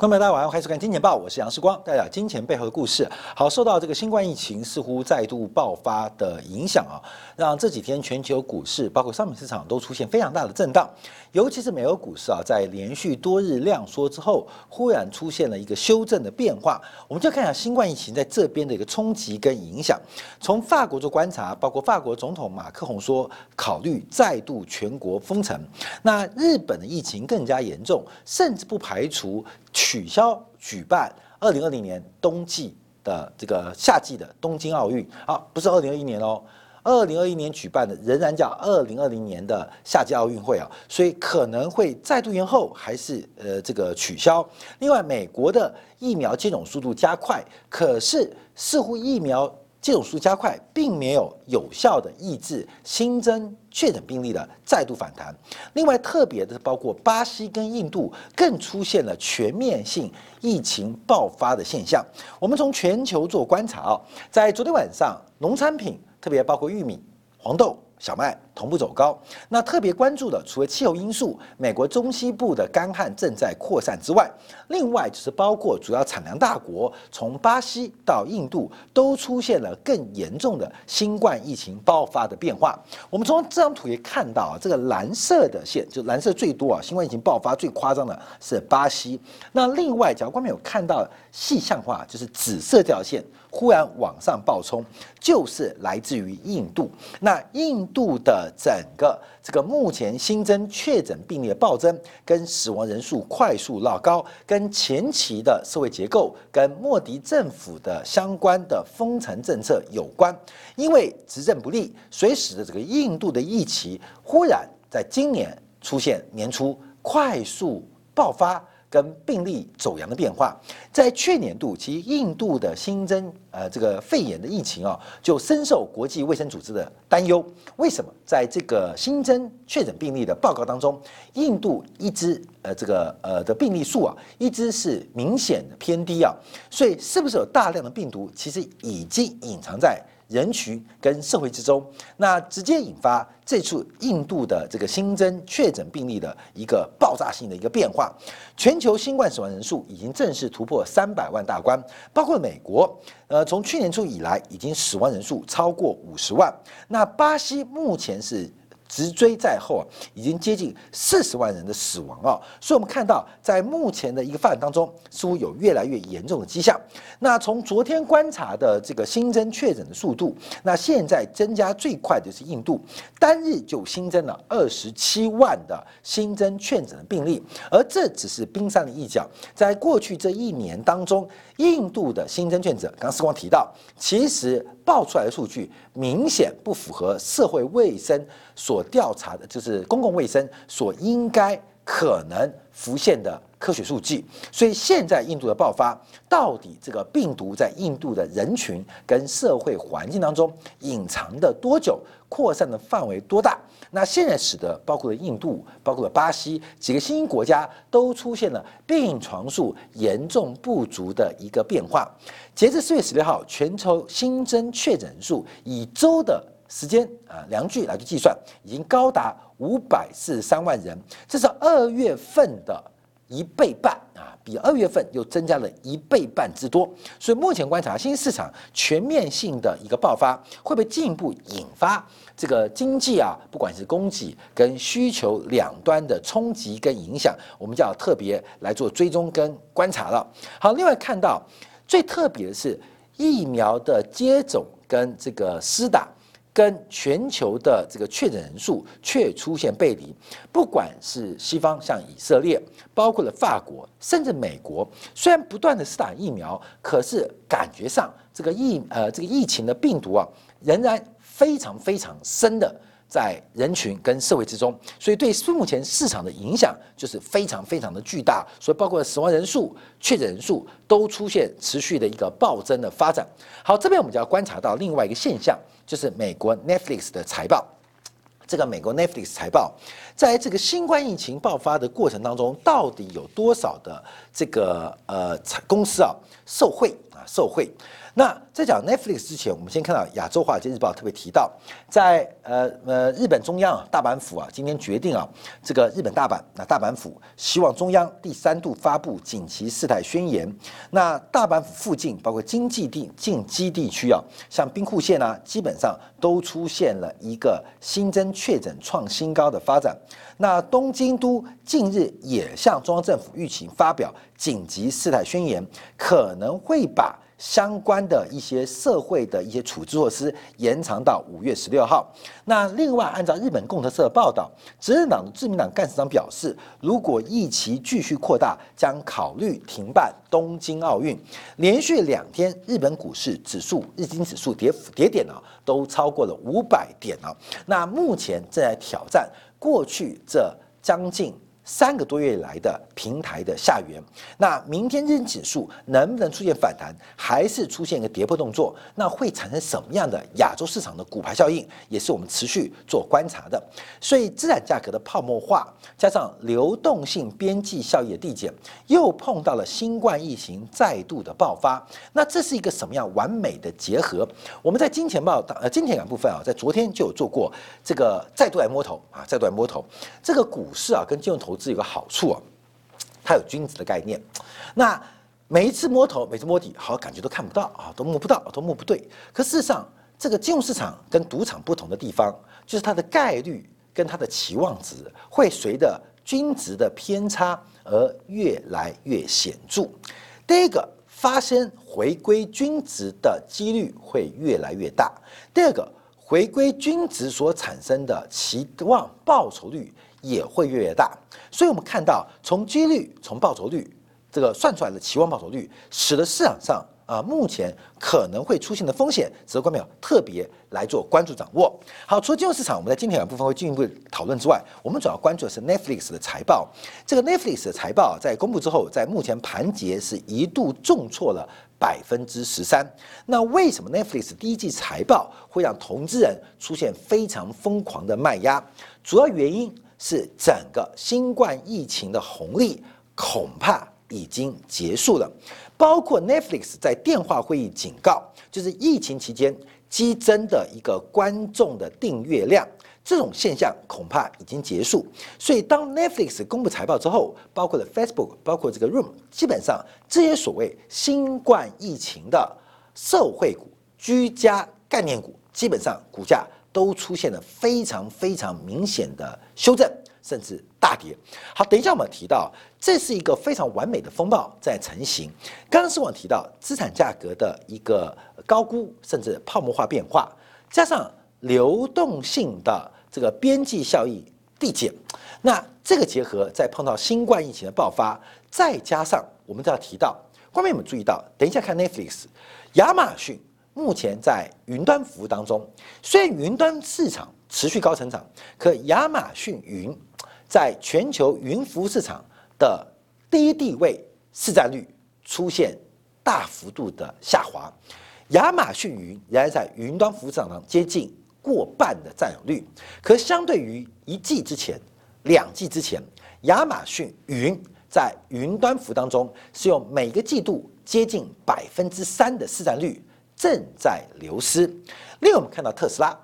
观众大家晚上好，欢迎收看《金钱报》，我是杨世光，带来金钱背后的故事。好，受到这个新冠疫情似乎再度爆发的影响啊，让这几天全球股市包括商品市场都出现非常大的震荡，尤其是美国股市啊，在连续多日量缩之后，忽然出现了一个修正的变化。我们就看一下新冠疫情在这边的一个冲击跟影响。从法国做观察，包括法国总统马克宏说考虑再度全国封城。那日本的疫情更加严重，甚至不排除。取消举办二零二零年冬季的这个夏季的东京奥运啊，不是二零二一年哦，二零二一年举办的仍然叫二零二零年的夏季奥运会啊，所以可能会再度延后，还是呃这个取消。另外，美国的疫苗接种速度加快，可是似乎疫苗。接种速度加快，并没有有效的抑制新增确诊病例的再度反弹。另外，特别的包括巴西跟印度，更出现了全面性疫情爆发的现象。我们从全球做观察啊，在昨天晚上，农产品特别包括玉米、黄豆。小麦同步走高，那特别关注的除了气候因素，美国中西部的干旱正在扩散之外，另外就是包括主要产粮大国，从巴西到印度都出现了更严重的新冠疫情爆发的变化。我们从这张图也看到啊，这个蓝色的线就蓝色最多啊，新冠疫情爆发最夸张的是巴西。那另外，假如观众有看到细象化，就是紫色这条线。忽然往上暴冲，就是来自于印度。那印度的整个这个目前新增确诊病例的暴增，跟死亡人数快速拉高，跟前期的社会结构跟莫迪政府的相关的封城政策有关。因为执政不利，所以使得这个印度的疫情忽然在今年出现年初快速爆发。跟病例走阳的变化，在去年度，其实印度的新增呃这个肺炎的疫情啊，就深受国际卫生组织的担忧。为什么？在这个新增确诊病例的报告当中，印度一直呃这个呃的病例数啊，一直是明显的偏低啊。所以，是不是有大量的病毒其实已经隐藏在？人群跟社会之中，那直接引发这次印度的这个新增确诊病例的一个爆炸性的一个变化。全球新冠死亡人数已经正式突破三百万大关，包括美国，呃，从去年初以来已经死亡人数超过五十万。那巴西目前是。直追在后啊，已经接近四十万人的死亡啊，所以我们看到在目前的一个发展当中，似乎有越来越严重的迹象。那从昨天观察的这个新增确诊的速度，那现在增加最快的是印度，单日就新增了二十七万的新增确诊的病例，而这只是冰山的一角。在过去这一年当中，印度的新增确诊，刚刚时光提到，其实。报出来的数据明显不符合社会卫生所调查的，就是公共卫生所应该可能浮现的科学数据。所以现在印度的爆发，到底这个病毒在印度的人群跟社会环境当中隐藏的多久，扩散的范围多大？那现在使得包括了印度、包括了巴西几个新兴国家都出现了病床数严重不足的一个变化。截至四月十六号，全球新增确诊人数以周的时间啊量距来去计算，已经高达五百四十三万人，这是二月份的一倍半啊，比二月份又增加了一倍半之多。所以目前观察，新兴市场全面性的一个爆发，会不会进一步引发？这个经济啊，不管是供给跟需求两端的冲击跟影响，我们就要特别来做追踪跟观察了。好，另外看到最特别的是疫苗的接种跟这个施打，跟全球的这个确诊人数却出现背离。不管是西方像以色列，包括了法国，甚至美国，虽然不断的施打疫苗，可是感觉上这个疫呃这个疫情的病毒啊，仍然。非常非常深的在人群跟社会之中，所以对目前市场的影响就是非常非常的巨大。所以包括死亡人数、确诊人数都出现持续的一个暴增的发展。好，这边我们就要观察到另外一个现象，就是美国 Netflix 的财报。这个美国 Netflix 财报，在这个新冠疫情爆发的过程当中，到底有多少的这个呃公司啊受贿啊受贿？那在讲 Netflix 之前，我们先看到亚洲华尔街日报特别提到，在呃呃日本中央大阪府啊，今天决定啊，这个日本大阪那大阪府希望中央第三度发布紧急事态宣言。那大阪府附近包括经济地近畿地区啊，像兵库县啊，基本上都出现了一个新增确诊创新高的发展。那东京都近日也向中央政府预期发表紧急事态宣言，可能会把。相关的一些社会的一些处置措施延长到五月十六号。那另外，按照日本共同社的报道，执政党的自民党干事长表示，如果疫情继续扩大，将考虑停办东京奥运。连续两天，日本股市指数日经指数跌幅跌点啊，都超过了五百点啊。那目前正在挑战过去这将近。三个多月以来的平台的下缘，那明天日指数能不能出现反弹，还是出现一个跌破动作？那会产生什么样的亚洲市场的股牌效应，也是我们持续做观察的。所以资产价格的泡沫化，加上流动性边际效益的递减，又碰到了新冠疫情再度的爆发，那这是一个什么样完美的结合？我们在金钱报呃金钱感部分啊，在昨天就有做过这个再度来摸头啊，再度来摸头，这个股市啊跟金融投。是有个好处啊，它有君子的概念。那每一次摸头，每次摸底，好感觉都看不到啊，都摸不到，都摸不对。可事实上，这个金融市场跟赌场不同的地方，就是它的概率跟它的期望值会随着均值的偏差而越来越显著。第一个，发生回归均值的几率会越来越大；第二个，回归均值所产生的期望报酬率。也会越来越大，所以我们看到从几率、从报酬率这个算出来的期望报酬率，使得市场上啊目前可能会出现的风险，值得观众特别来做关注掌握。好，除了金融市场，我们在今天两部分会进一步讨论之外，我们主要关注的是 Netflix 的财报。这个 Netflix 的财报在公布之后，在目前盘结是一度重挫了百分之十三。那为什么 Netflix 第一季财报会让投资人出现非常疯狂的卖压？主要原因。是整个新冠疫情的红利恐怕已经结束了，包括 Netflix 在电话会议警告，就是疫情期间激增的一个观众的订阅量，这种现象恐怕已经结束。所以当 Netflix 公布财报之后，包括了 Facebook，包括这个 Room，基本上这些所谓新冠疫情的社会股、居家概念股，基本上股价。都出现了非常非常明显的修正，甚至大跌。好，等一下我们提到，这是一个非常完美的风暴在成型。刚刚是我提到资产价格的一个高估，甚至泡沫化变化，加上流动性的这个边际效益递减，那这个结合再碰到新冠疫情的爆发，再加上我们都要提到，后面有没有注意到？等一下看 Netflix，亚马逊。目前在云端服务当中，虽然云端市场持续高成长，可亚马逊云在全球云服务市场的第一地位市占率出现大幅度的下滑。亚马逊云仍然在云端服务市场上接近过半的占有率，可相对于一季之前、两季之前，亚马逊云在云端服务当中是用每个季度接近百分之三的市占率。正在流失。另外，我们看到特斯拉，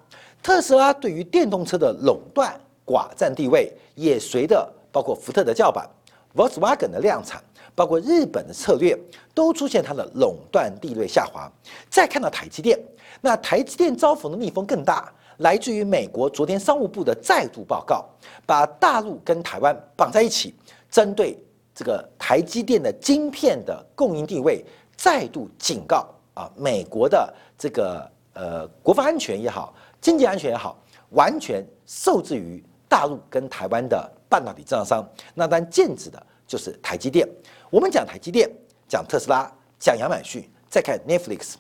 特斯拉对于电动车的垄断寡占地位，也随着包括福特的叫板、Volkswagen 的量产，包括日本的策略，都出现它的垄断地位下滑。再看到台积电，那台积电遭逢的逆风更大，来自于美国昨天商务部的再度报告，把大陆跟台湾绑在一起，针对这个台积电的晶片的供应地位，再度警告。啊，美国的这个呃国防安全也好，经济安全也好，完全受制于大陆跟台湾的半导体制造商。那当然，剑指的就是台积电。我们讲台积电，讲特斯拉，讲亚马逊，再看 Netflix。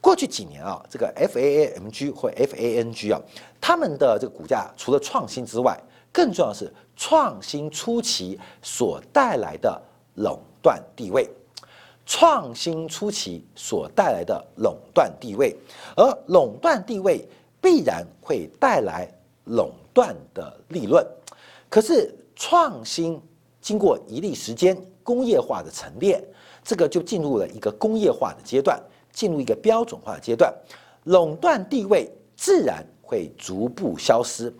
过去几年啊，这个 FAAMG 或 FANG 啊，他们的这个股价除了创新之外，更重要的是创新初期所带来的垄断地位。创新初期所带来的垄断地位，而垄断地位必然会带来垄断的利润。可是创新经过一定时间工业化的沉淀，这个就进入了一个工业化的阶段，进入一个标准化的阶段，垄断地位自然会逐步消失，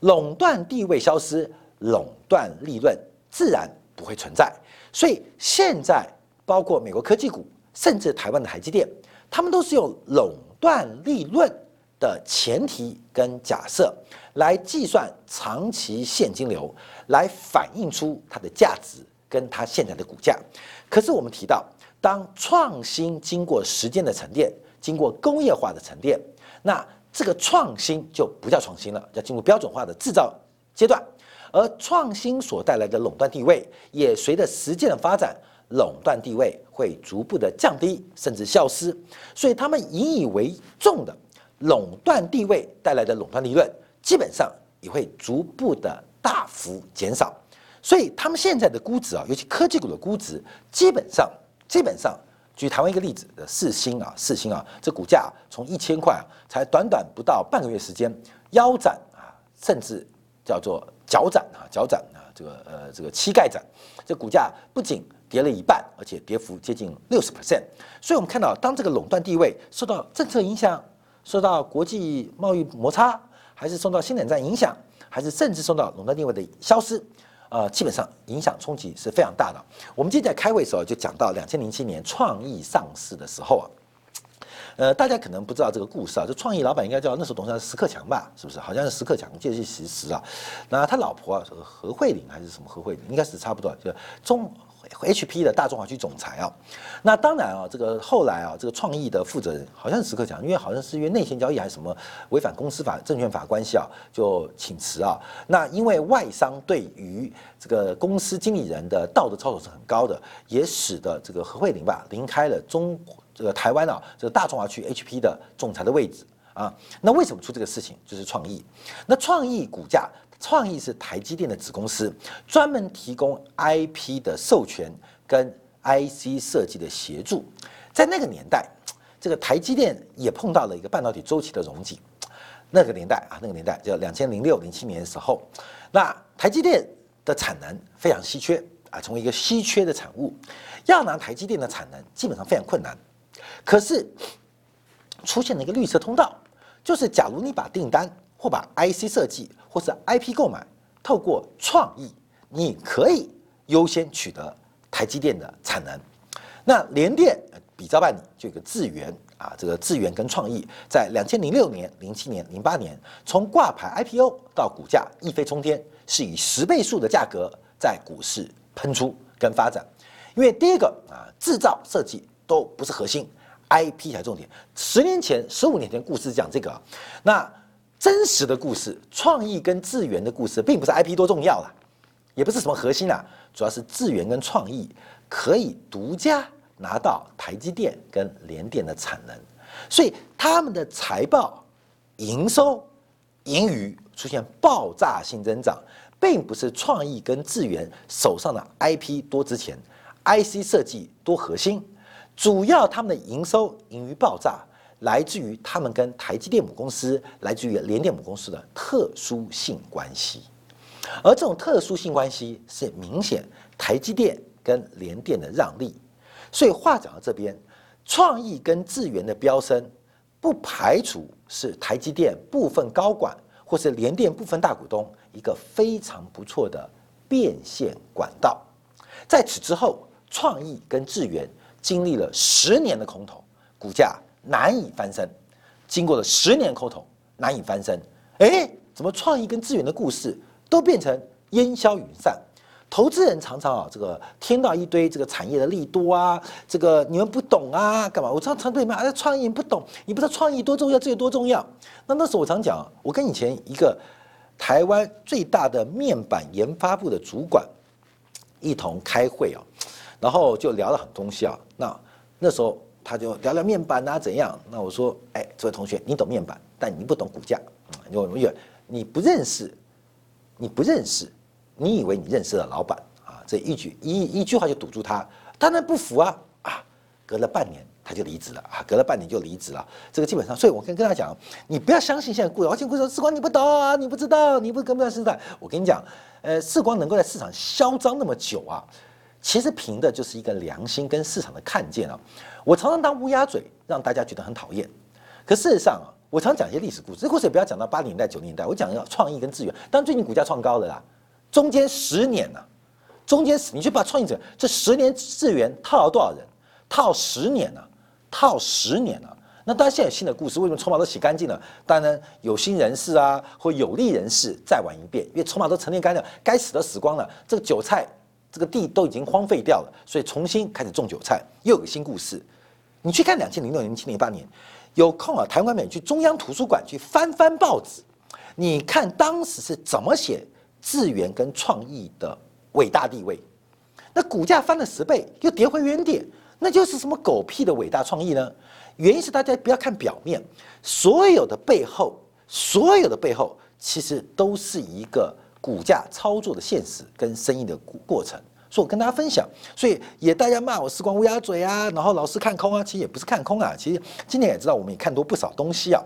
垄断地位消失，垄断利润自然不会存在。所以现在包括美国科技股，甚至台湾的台积电，他们都是用垄断利润的前提跟假设来计算长期现金流，来反映出它的价值跟它现在的股价。可是我们提到，当创新经过时间的沉淀，经过工业化的沉淀，那这个创新就不叫创新了，要进入标准化的制造阶段。而创新所带来的垄断地位，也随着实践的发展，垄断地位会逐步的降低，甚至消失。所以他们引以为重的垄断地位带来的垄断利润，基本上也会逐步的大幅减少。所以他们现在的估值啊，尤其科技股的估值，基本上基本上，举台湾一个例子的四星啊，四星啊，这股价从一千块啊，才短短不到半个月时间腰斩啊，甚至叫做。脚斩啊，脚斩啊，这个呃，这个膝盖斩，这股价不仅跌了一半，而且跌幅接近六十 percent。所以，我们看到，当这个垄断地位受到政策影响，受到国际贸易摩擦，还是受到新冷战影响，还是甚至受到垄断地位的消失，呃，基本上影响冲击是非常大的。我们今天在开会的时候就讲到，两千零七年创意上市的时候啊。呃，大家可能不知道这个故事啊，这创意老板应该叫那时候董事长石克强吧？是不是？好像是石克强，借是实啊。那他老婆啊，何慧玲还是什么何慧玲？应该是差不多，就中 HP 的大中华区总裁啊。那当然啊，这个后来啊，这个创意的负责人好像是石克强，因为好像是因为内线交易还是什么违反公司法、证券法关系啊，就请辞啊。那因为外商对于这个公司经理人的道德操守是很高的，也使得这个何慧玲吧离开了中。这个台湾啊，这个大中华区 HP 的总裁的位置啊，那为什么出这个事情？就是创意。那创意股价，创意是台积电的子公司，专门提供 IP 的授权跟 IC 设计的协助。在那个年代，这个台积电也碰到了一个半导体周期的溶解。那个年代啊，那个年代就两千零六零七年的时候，那台积电的产能非常稀缺啊，成为一个稀缺的产物，要拿台积电的产能基本上非常困难。可是出现了一个绿色通道，就是假如你把订单或把 IC 设计或是 IP 购买透过创意，你可以优先取得台积电的产能。那联电比照办理，就有个智源啊，这个智源跟创意在两千零六年、零七年、零八年，从挂牌 IPO 到股价一飞冲天，是以十倍数的价格在股市喷出跟发展。因为第一个啊，制造设计都不是核心。IP 才重点。十年前、十五年前故事讲这个啊，那真实的故事，创意跟智源的故事，并不是 IP 多重要了，也不是什么核心啊，主要是智源跟创意可以独家拿到台积电跟联电的产能，所以他们的财报、营收、盈余出现爆炸性增长，并不是创意跟智源手上的 IP 多值钱，IC 设计多核心。主要他们的营收盈余爆炸，来自于他们跟台积电母公司、来自于联电母公司的特殊性关系，而这种特殊性关系是明显台积电跟联电的让利。所以话讲到这边，创意跟智源的飙升，不排除是台积电部分高管或是联电部分大股东一个非常不错的变现管道。在此之后，创意跟智源。经历了十年的空头，股价难以翻身。经过了十年空头，难以翻身。哎，怎么创意跟资源的故事都变成烟消云散？投资人常常啊，这个听到一堆这个产业的利多啊，这个你们不懂啊，干嘛？我常常对你们啊，创意不懂，你不知道创意多重要，这有多重要。那那时候我常讲，我跟以前一个台湾最大的面板研发部的主管一同开会啊。然后就聊了很多东西啊，那那时候他就聊聊面板啊怎样？那我说，哎，这位同学，你懂面板，但你不懂股价，因为你不认识，你不认识，你以为你认识了老板啊？这一句一一句话就堵住他，当然不服啊啊！隔了半年他就离职了啊，隔了半年就离职了。这个基本上，所以我跟跟他讲，你不要相信现在股，而且故事说，时光你不懂啊，你不知道，你不跟不上时代。我跟你讲，呃，时光能够在市场嚣张那么久啊。其实凭的就是一个良心跟市场的看见啊。我常常当乌鸦嘴，让大家觉得很讨厌。可事实上啊，我常讲一些历史故事，这故事也不要讲到八零年代、九零年代，我讲要创意跟资源。当然最近股价创高了啦，中间十年呢，中间你去把创意者这十年资源套了多少人？套十年呢？套十年呢？那当然现在有新的故事，为什么筹码都洗干净了？当然有心人士啊，或有利人士再玩一遍，因为筹码都沉淀干净，该死的死光了，这个韭菜这个地都已经荒废掉了，所以重新开始种韭菜，又有个新故事。你去看两千零六年、七零八年，有空啊，台湾美去中央图书馆去翻翻报纸，你看当时是怎么写智源跟创意的伟大地位，那股价翻了十倍，又跌回原点，那就是什么狗屁的伟大创意呢？原因是大家不要看表面，所有的背后，所有的背后，其实都是一个股价操作的现实跟生意的过过程。所以我跟大家分享，所以也大家骂我时光乌鸦嘴啊，然后老是看空啊，其实也不是看空啊，其实今年也知道我们也看多不少东西啊，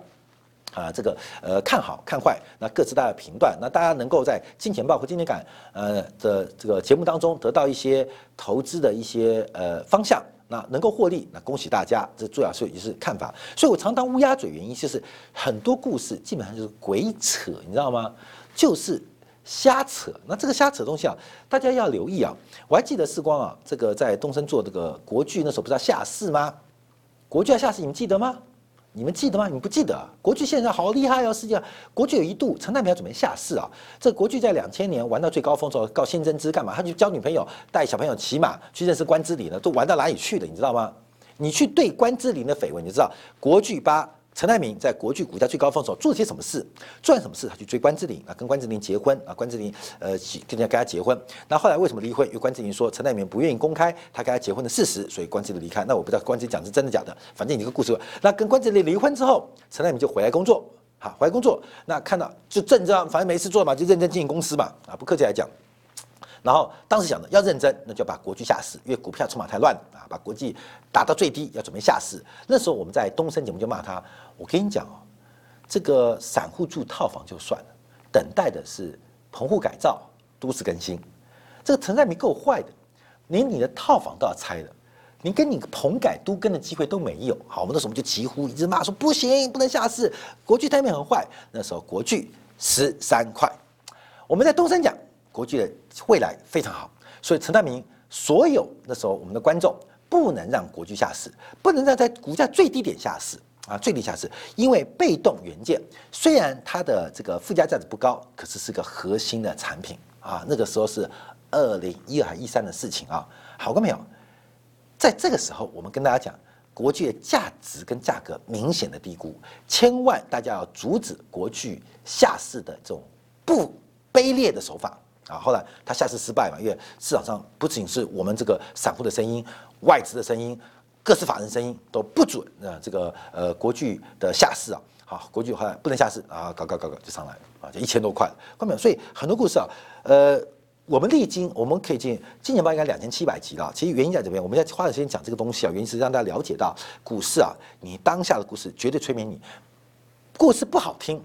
啊，这个呃看好看坏，那各自大家评断，那大家能够在金钱报和金钱感呃的这个节目当中得到一些投资的一些呃方向。那能够获利，那恭喜大家，这主要是也是看法。所以我常当乌鸦嘴，原因就是很多故事基本上就是鬼扯，你知道吗？就是瞎扯。那这个瞎扯东西啊，大家要留意啊。我还记得世光啊，这个在东升做这个国剧那时候不是要下市吗？国剧要下市，你们记得吗？你们记得吗？你们不记得？国剧现在好厉害哦！世界上国剧有一度陈太平要准备下市啊。这国剧在两千年玩到最高峰时候，告新增资干嘛？他去交女朋友，带小朋友骑马去认识关之琳了，都玩到哪里去了？你知道吗？你去对关之琳的绯闻，你知道国剧八。陈泰明在国剧股价最高峰时候做了些什么事？做了什么事？他去追关之琳啊，跟关之琳结婚啊，关之琳呃跟人家跟他结婚。那后来为什么离婚？因为关之琳说陈泰明不愿意公开他跟他结婚的事实，所以关之琳离开。那我不知道关之琳讲是真的假的，反正一个故事。那跟关之琳离婚之后，陈泰明就回来工作，好回来工作。那看到就正这样，反正没事做嘛，就认真经营公司嘛。啊，不客气来讲。然后当时想的要认真，那就把国剧下市，因为股票筹码太乱啊，把国际打到最低，要准备下市。那时候我们在东升节目就骂他，我跟你讲哦，这个散户住套房就算了，等待的是棚户改造、都市更新。这个陈在明够坏的，连你的套房都要拆了，你跟你棚改都更的机会都没有。好，我们那时候就疾呼，一直骂说不行，不能下市，国剧台面很坏。那时候国剧十三块，我们在东升讲。国际的未来非常好，所以陈大明所有那时候我们的观众不能让国际下市，不能让在股价最低点下市啊，最低下市，因为被动元件虽然它的这个附加价值不高，可是是个核心的产品啊。那个时候是二零一二还一三的事情啊，好过没有？在这个时候，我们跟大家讲，国际的价值跟价格明显的低估，千万大家要阻止国际下市的这种不卑劣的手法。啊，后来他下市失败嘛，因为市场上不仅是我们这个散户的声音、外资的声音、各式法人声音都不准啊，这个呃国巨的下市啊，好，国巨后来不能下市啊，搞搞搞搞就上来了啊，就一千多块，看没有？所以很多故事啊，呃，我们历经我们可以进今年报应该两千七百集了，其实原因在这边，我们在花点时间讲这个东西啊，原因是让大家了解到股市啊，你当下的故事绝对催眠你，故事不好听，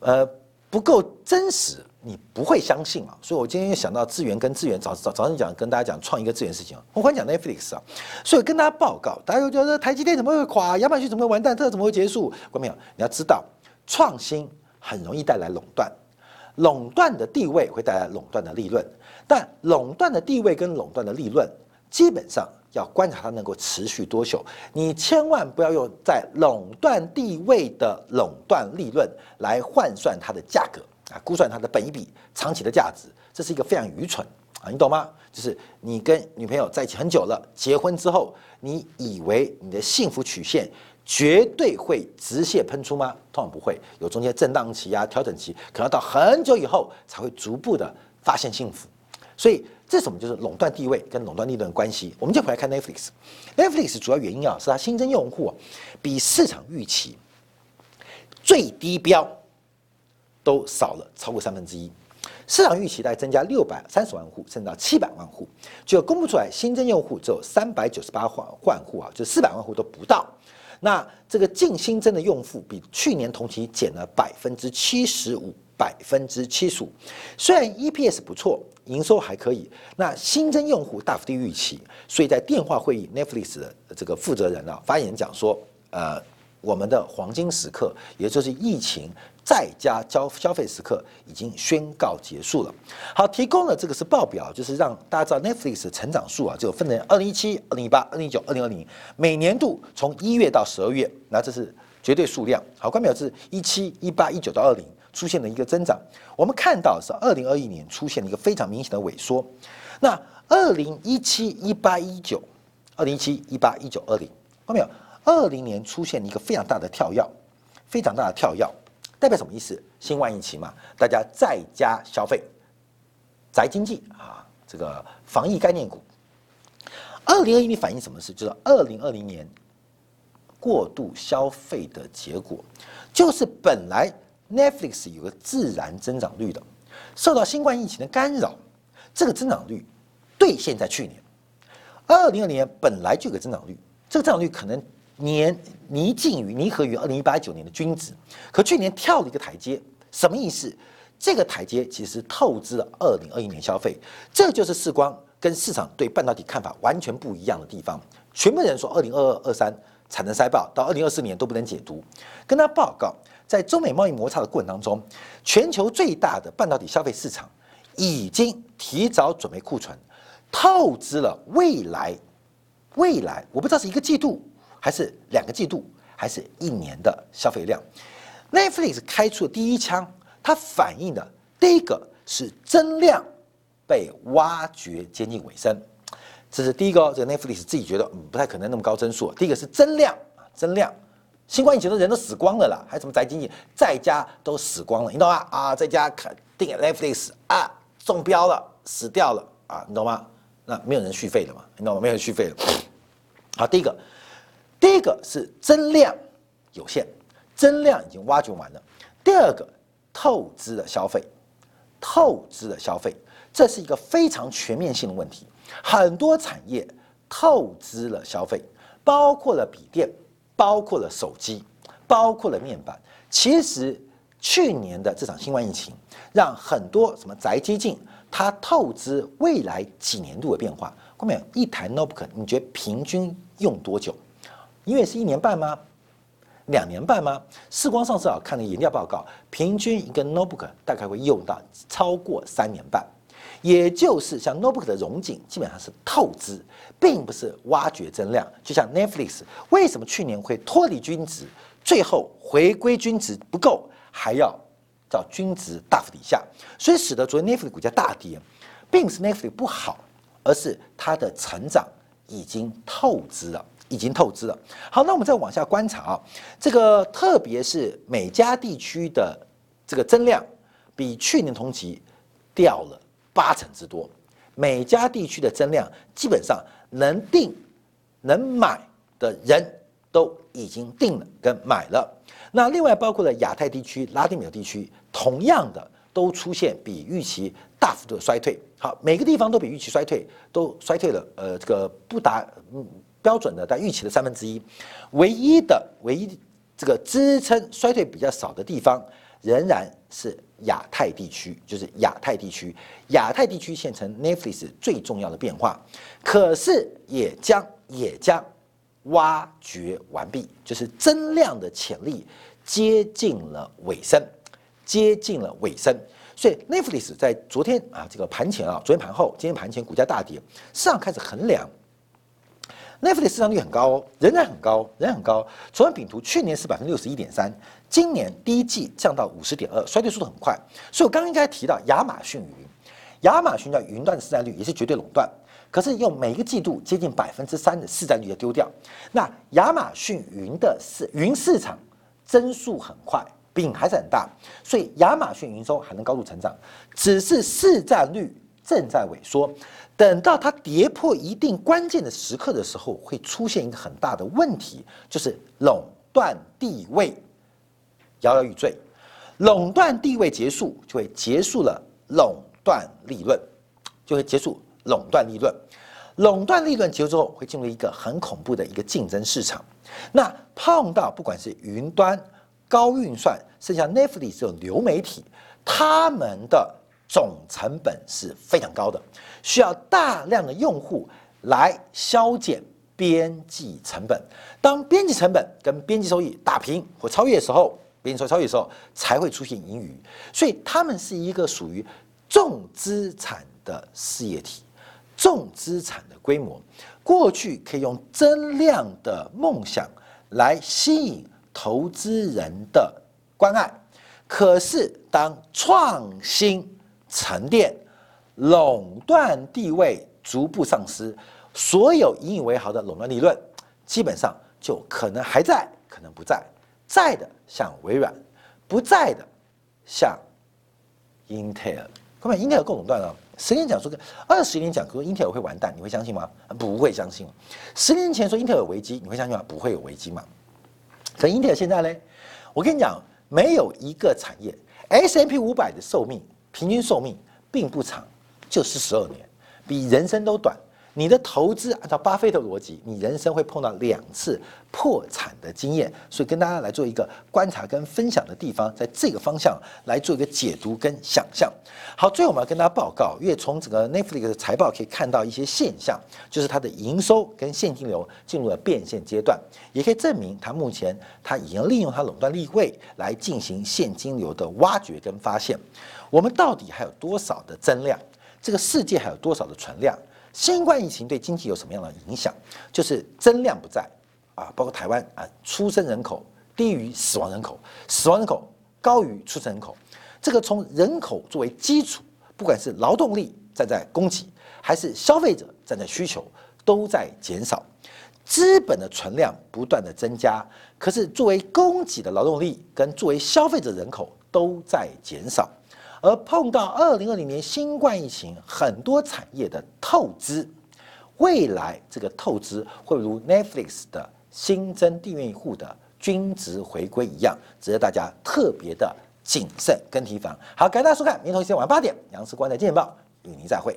呃，不够真实。你不会相信啊，所以我今天又想到资源跟资源，早早早上讲跟大家讲创一个资源事情啊，我刚讲 Netflix 啊，所以跟大家报告，大家又觉得台积电怎么会垮，亚马逊怎么会完蛋，这怎么会结束？关没有？你要知道，创新很容易带来垄断，垄断的地位会带来垄断的利润，但垄断的地位跟垄断的利润，基本上要观察它能够持续多久，你千万不要用在垄断地位的垄断利润来换算它的价格。估算它的本一比长期的价值，这是一个非常愚蠢啊，你懂吗？就是你跟女朋友在一起很久了，结婚之后，你以为你的幸福曲线绝对会直线喷出吗？通常不会，有中间震荡期啊、调整期，可能到很久以后才会逐步的发现幸福。所以这什么就是垄断地位跟垄断利润的关系。我们就回来看 Netflix，Netflix 主要原因啊，是它新增用户比市场预期最低标。都少了超过三分之一，市场预期在增加六百三十万户，甚至到七百万户，就公布出来新增用户只有三百九十八万万户啊，就四百万户都不到。那这个净新增的用户比去年同期减了百分之七十五百分之七十五。虽然 EPS 不错，营收还可以，那新增用户大幅低于预期，所以在电话会议，Netflix 的这个负责人啊发言讲说，呃，我们的黄金时刻，也就是疫情。在家消消费时刻已经宣告结束了。好，提供的这个是报表，就是让大家知道 Netflix 的成长数啊，就分成二零一七、二零一八、二零一九、二零二零，每年度从一月到十二月，那这是绝对数量。好，关表是一七、一八、一九到二零出现了一个增长。我们看到是二零二一年出现了一个非常明显的萎缩。那二零一七、一八、一九、二零一七、一八、一九、二零，看到没有？二零年出现了一个非常大的跳跃，非常大的跳跃。代表什么意思？新冠疫情嘛，大家在家消费，宅经济啊，这个防疫概念股。二零二一年反映什么事？就是二零二零年过度消费的结果，就是本来 Netflix 有个自然增长率的，受到新冠疫情的干扰，这个增长率兑现在去年。二零二零年本来就有个增长率，这个增长率可能。年拟近于拟合于二零一八九年的均值，可去年跳了一个台阶，什么意思？这个台阶其实透支了二零二一年消费，这就是世光跟市场对半导体看法完全不一样的地方。全部人说二零二二二三产能塞爆，到二零二四年都不能解读。跟他报告，在中美贸易摩擦的过程当中，全球最大的半导体消费市场已经提早准备库存，透支了未来未来，我不知道是一个季度。还是两个季度，还是一年的消费量？Netflix 开出的第一枪，它反映的第一个是增量被挖掘接近尾声，这是第一个。这个 Netflix 自己觉得嗯不太可能那么高增速。第一个是增量啊，增量，新冠疫情的人都死光了啦，还什么宅经济，在家都死光了，你懂吗？啊，在家看订 Netflix 啊，中标了，死掉了啊，你懂吗？那没有人续费了嘛，你懂吗？没有人续费了。好，第一个。第一个是增量有限，增量已经挖掘完了。第二个，透支的消费，透支的消费，这是一个非常全面性的问题。很多产业透支了消费，包括了笔电，包括了手机，包括了面板。其实去年的这场新冠疫情，让很多什么宅基进，它透支未来几年度的变化。后面一台 notebook，你觉得平均用多久？因为是一年半吗？两年半吗？世光上次啊看了研调报告，平均一个 notebook 大概会用到超过三年半，也就是像 notebook 的融景基本上是透支，并不是挖掘增量。就像 Netflix 为什么去年会脱离均值，最后回归均值不够，还要到均值大幅底下，所以使得昨天 Netflix 股价大跌，并不是 Netflix 不好，而是它的成长已经透支了。已经透支了。好，那我们再往下观察啊，这个特别是美加地区的这个增量比去年同期掉了八成之多。美加地区的增量基本上能定能买的人都已经定了跟买了。那另外包括了亚太地区、拉丁美洲地区，同样的都出现比预期大幅度的衰退。好，每个地方都比预期衰退，都衰退了。呃，这个不达嗯。标准的，但预期的三分之一，唯一的唯一这个支撑衰退比较少的地方，仍然是亚太地区，就是亚太地区，亚太地区现成 Netflix 最重要的变化，可是也将也将挖掘完毕，就是增量的潜力接近了尾声，接近了尾声，所以 Netflix 在昨天啊这个盘前啊，昨天盘后，今天盘前股价大跌，市场开始衡量。Netflix 市场率很高哦，仍然很高，仍然很高。昨天饼图去年是百分之六十一点三，今年第一季降到五十点二，衰退速度很快。所以我刚刚应该提到亚马逊云，亚马逊叫云端的市占率也是绝对垄断，可是用每一个季度接近百分之三的市占率要丢掉。那亚马逊云的市云市场增速很快，饼还是很大，所以亚马逊营收还能高度成长，只是市占率正在萎缩。等到它跌破一定关键的时刻的时候，会出现一个很大的问题，就是垄断地位摇摇欲坠。垄断地位结束，就会结束了垄断利润，就会结束垄断利润。垄断利润结束之后，会进入一个很恐怖的一个竞争市场。那碰到不管是云端、高运算，剩下 Netflix 这种流媒体，他们的总成本是非常高的，需要大量的用户来削减边际成本。当边际成本跟边际收益打平或超越的时候，边际收益超越的时候才会出现盈余。所以他们是一个属于重资产的事业体，重资产的规模。过去可以用增量的梦想来吸引投资人的关爱，可是当创新沉淀、垄断地位逐步丧失，所有引以为豪的垄断利润，基本上就可能还在，可能不在。在的像微软，不在的像英特尔。各位，英特尔够垄断了。十年讲说个，二十年讲说英特尔会完蛋，你会相信吗？不会相信。十年前说英特尔有危机，你会相信吗？不会有危机嘛。可英特尔现在呢？我跟你讲，没有一个产业 S M P 五百的寿命平均寿命并不长，就是十二年，比人生都短。你的投资按照巴菲特逻辑，你人生会碰到两次破产的经验，所以跟大家来做一个观察跟分享的地方，在这个方向来做一个解读跟想象。好，最后我们要跟大家报告，因为从整个 Netflix 的财报可以看到一些现象，就是它的营收跟现金流进入了变现阶段，也可以证明它目前它已经利用它垄断地位来进行现金流的挖掘跟发现。我们到底还有多少的增量？这个世界还有多少的存量？新冠疫情对经济有什么样的影响？就是增量不在啊，包括台湾啊，出生人口低于死亡人口，死亡人口高于出生人口。这个从人口作为基础，不管是劳动力站在供给，还是消费者站在需求，都在减少。资本的存量不断的增加，可是作为供给的劳动力跟作为消费者人口都在减少。而碰到二零二零年新冠疫情，很多产业的透支，未来这个透支会如 Netflix 的新增订阅户的均值回归一样，值得大家特别的谨慎跟提防。好，感谢大家收看，明天同一时间晚上八点，杨世光的见报与您再会。